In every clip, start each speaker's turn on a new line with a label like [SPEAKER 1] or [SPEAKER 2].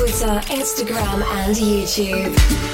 [SPEAKER 1] Twitter, Instagram, and YouTube.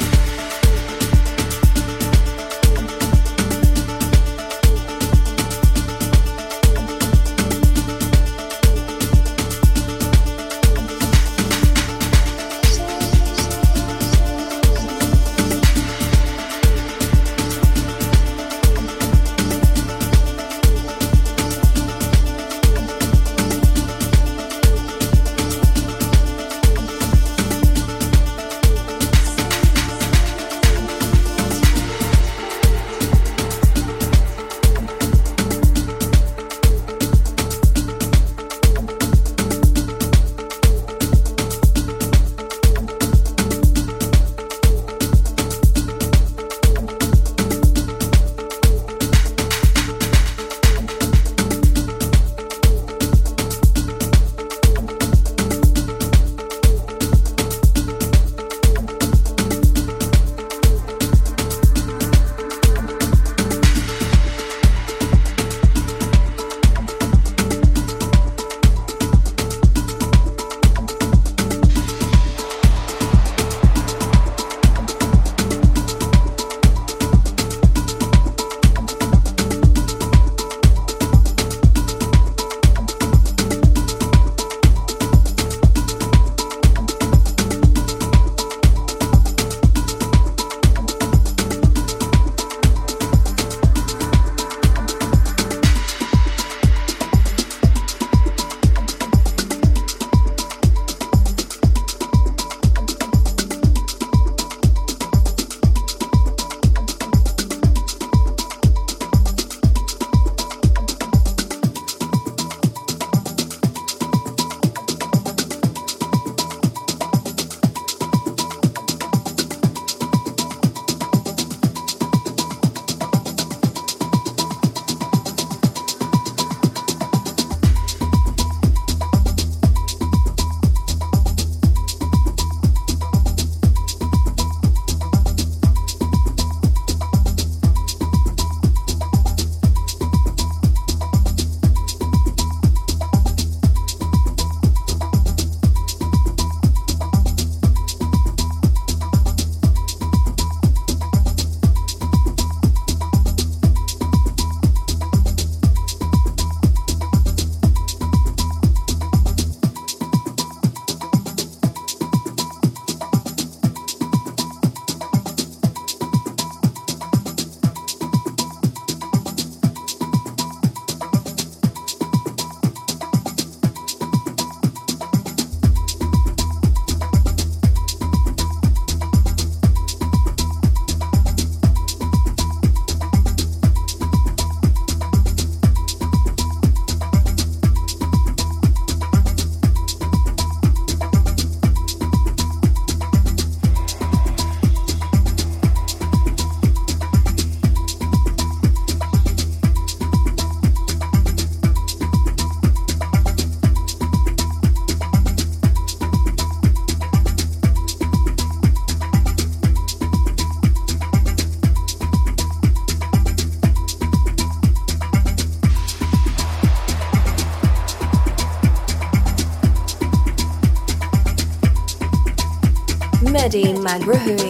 [SPEAKER 2] Maghraoui.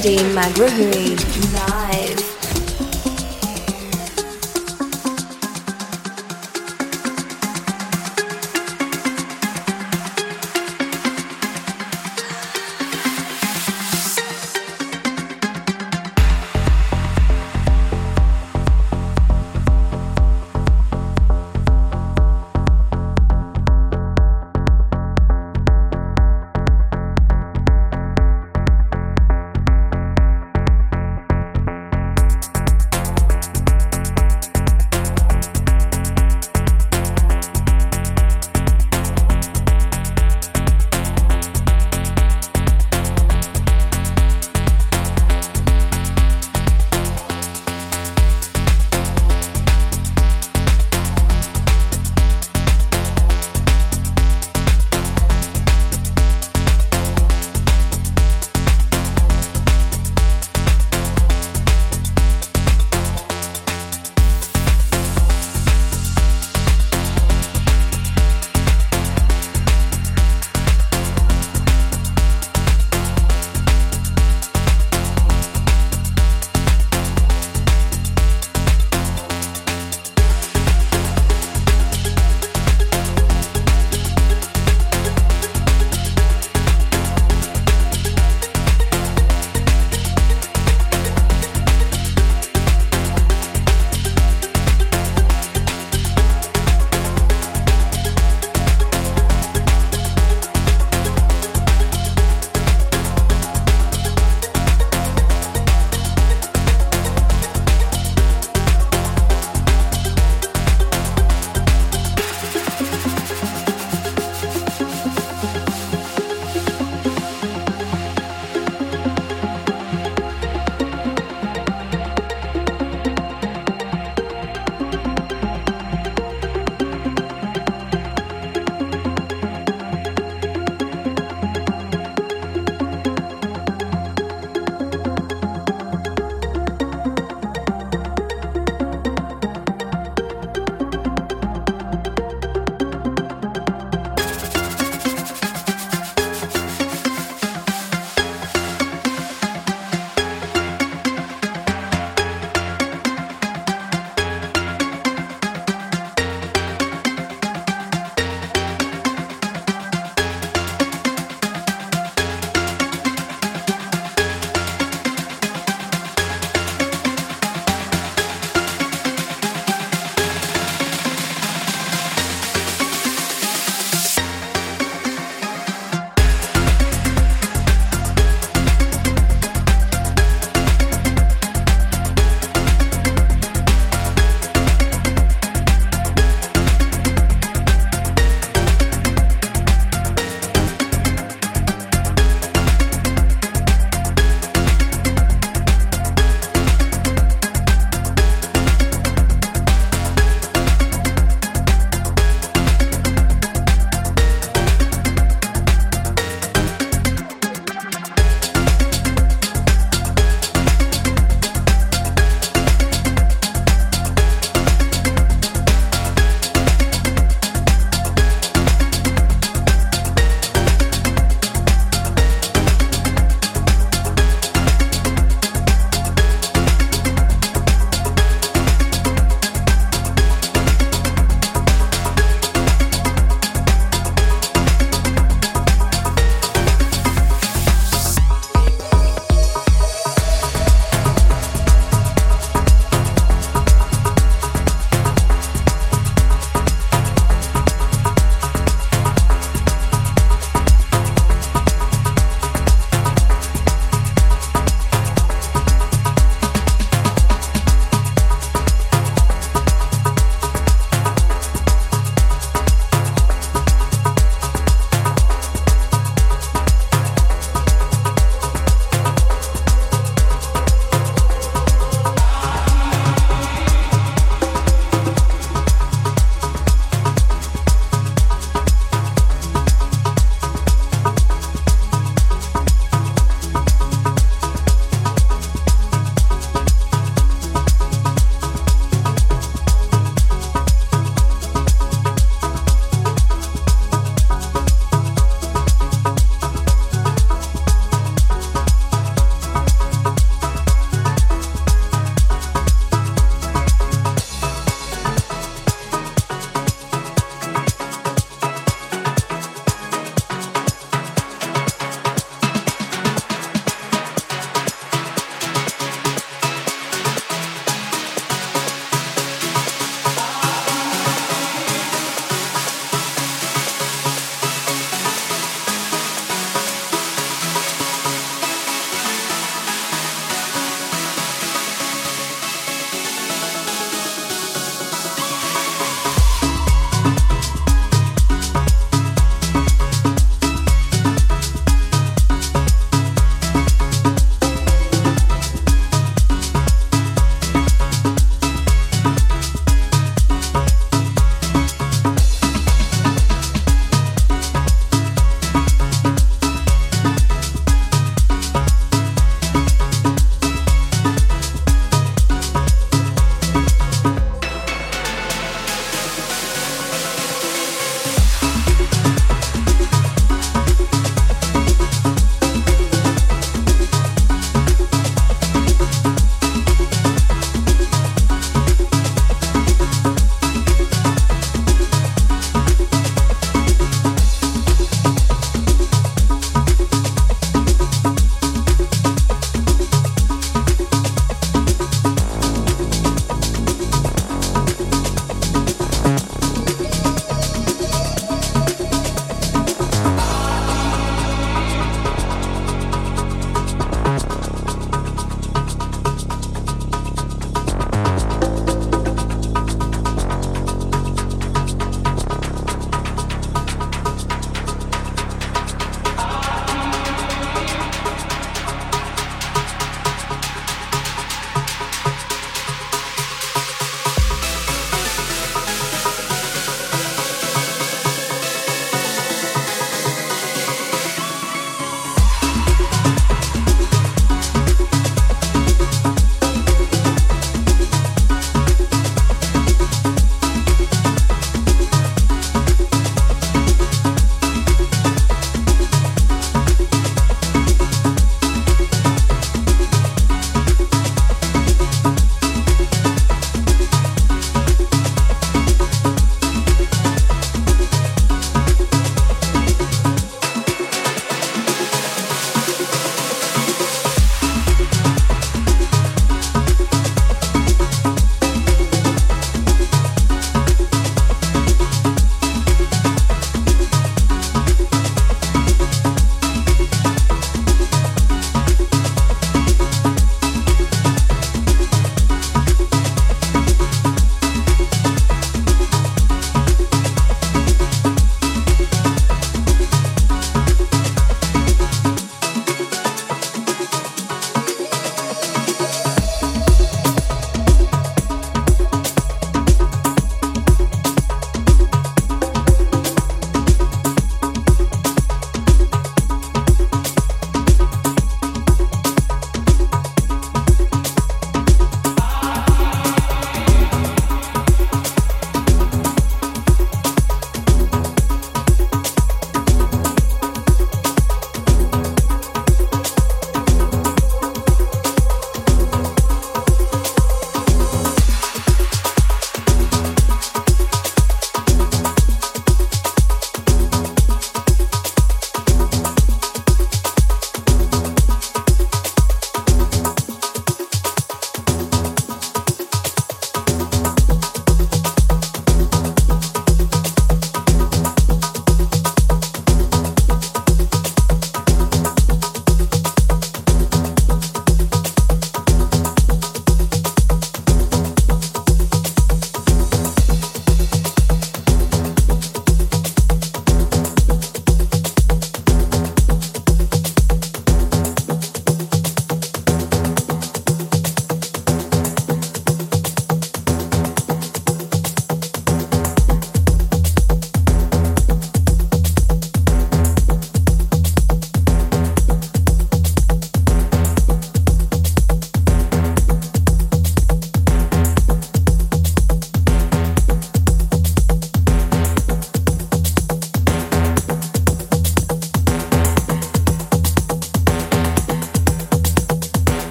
[SPEAKER 2] Nadim Maghraoui.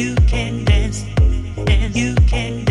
[SPEAKER 2] you can dance, and
[SPEAKER 3] you
[SPEAKER 1] can dance.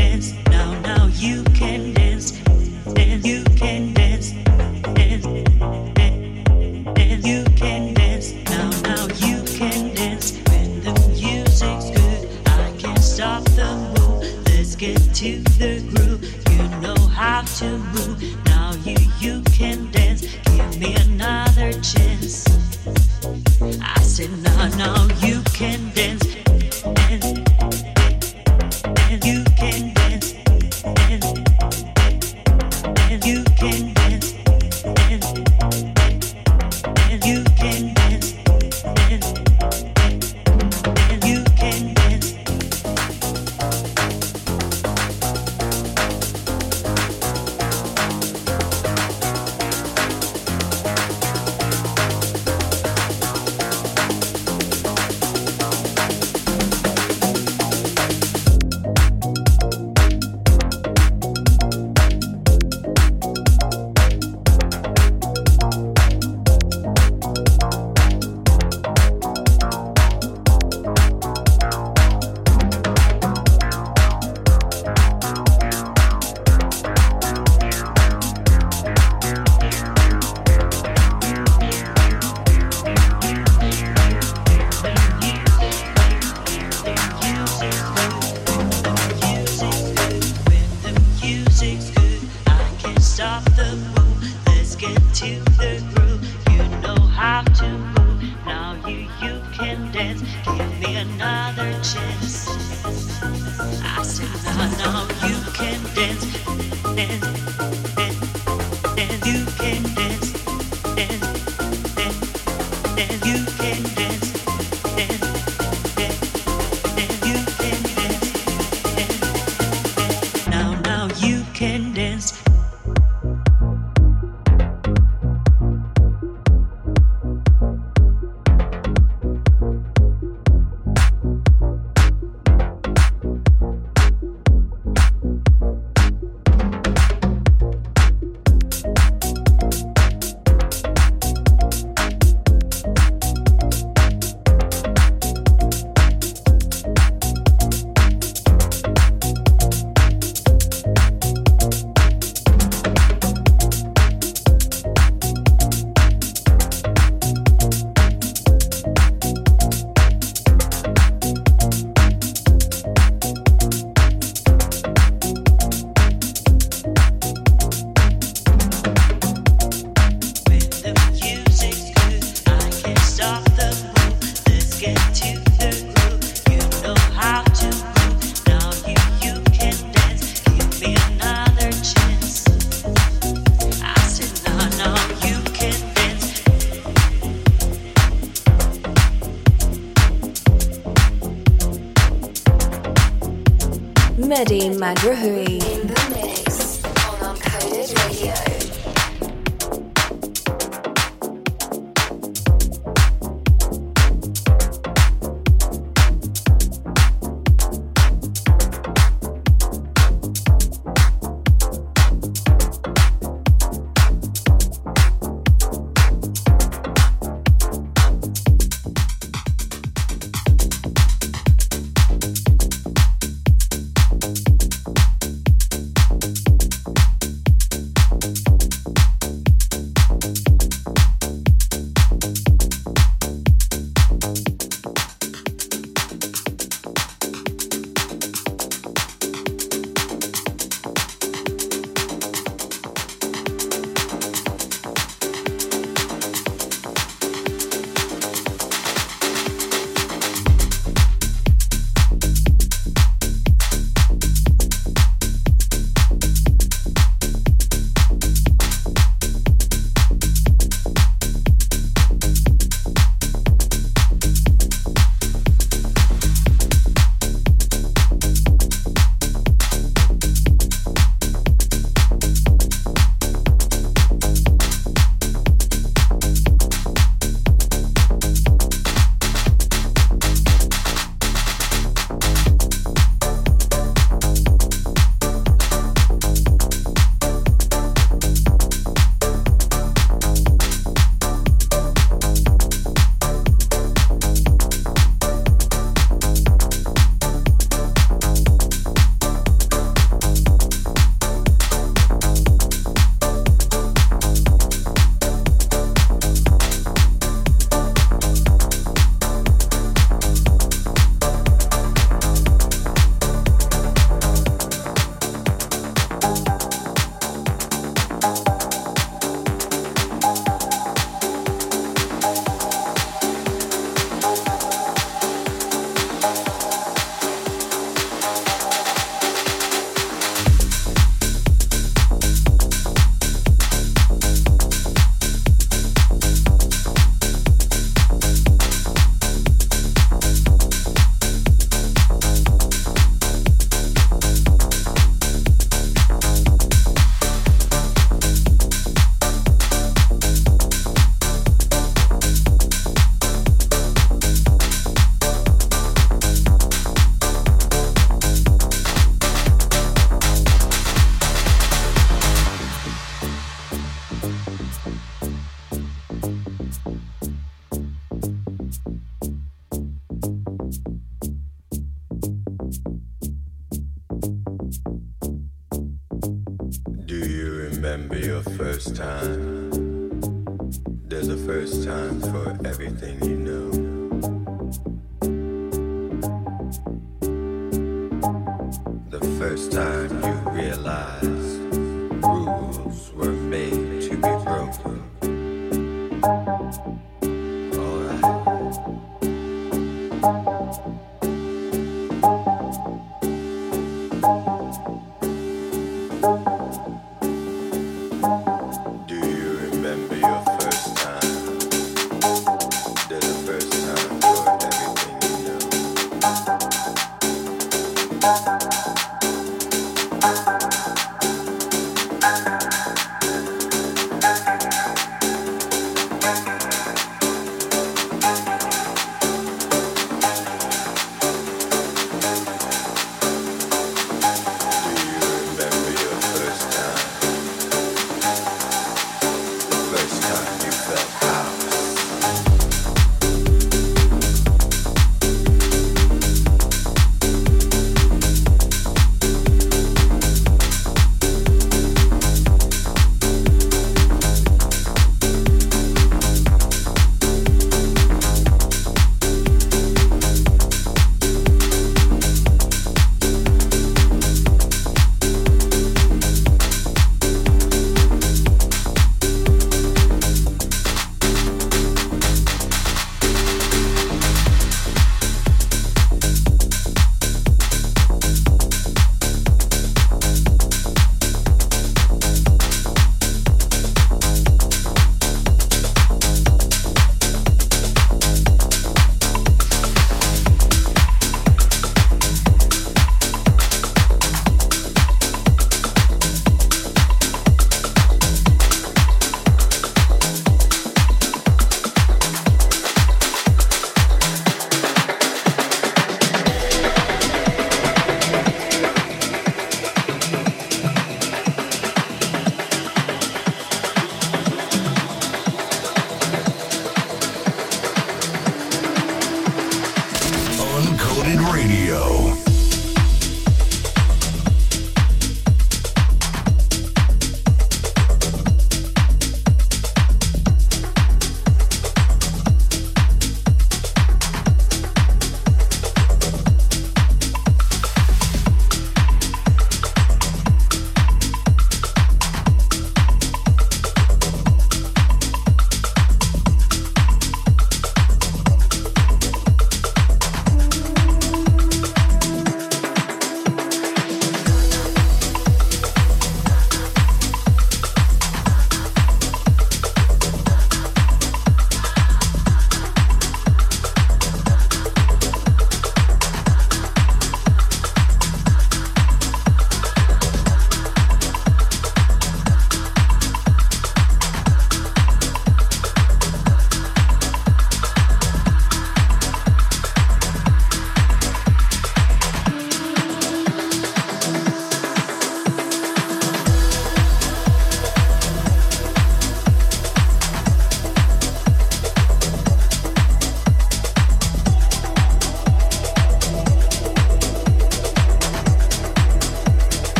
[SPEAKER 1] Maghraoui.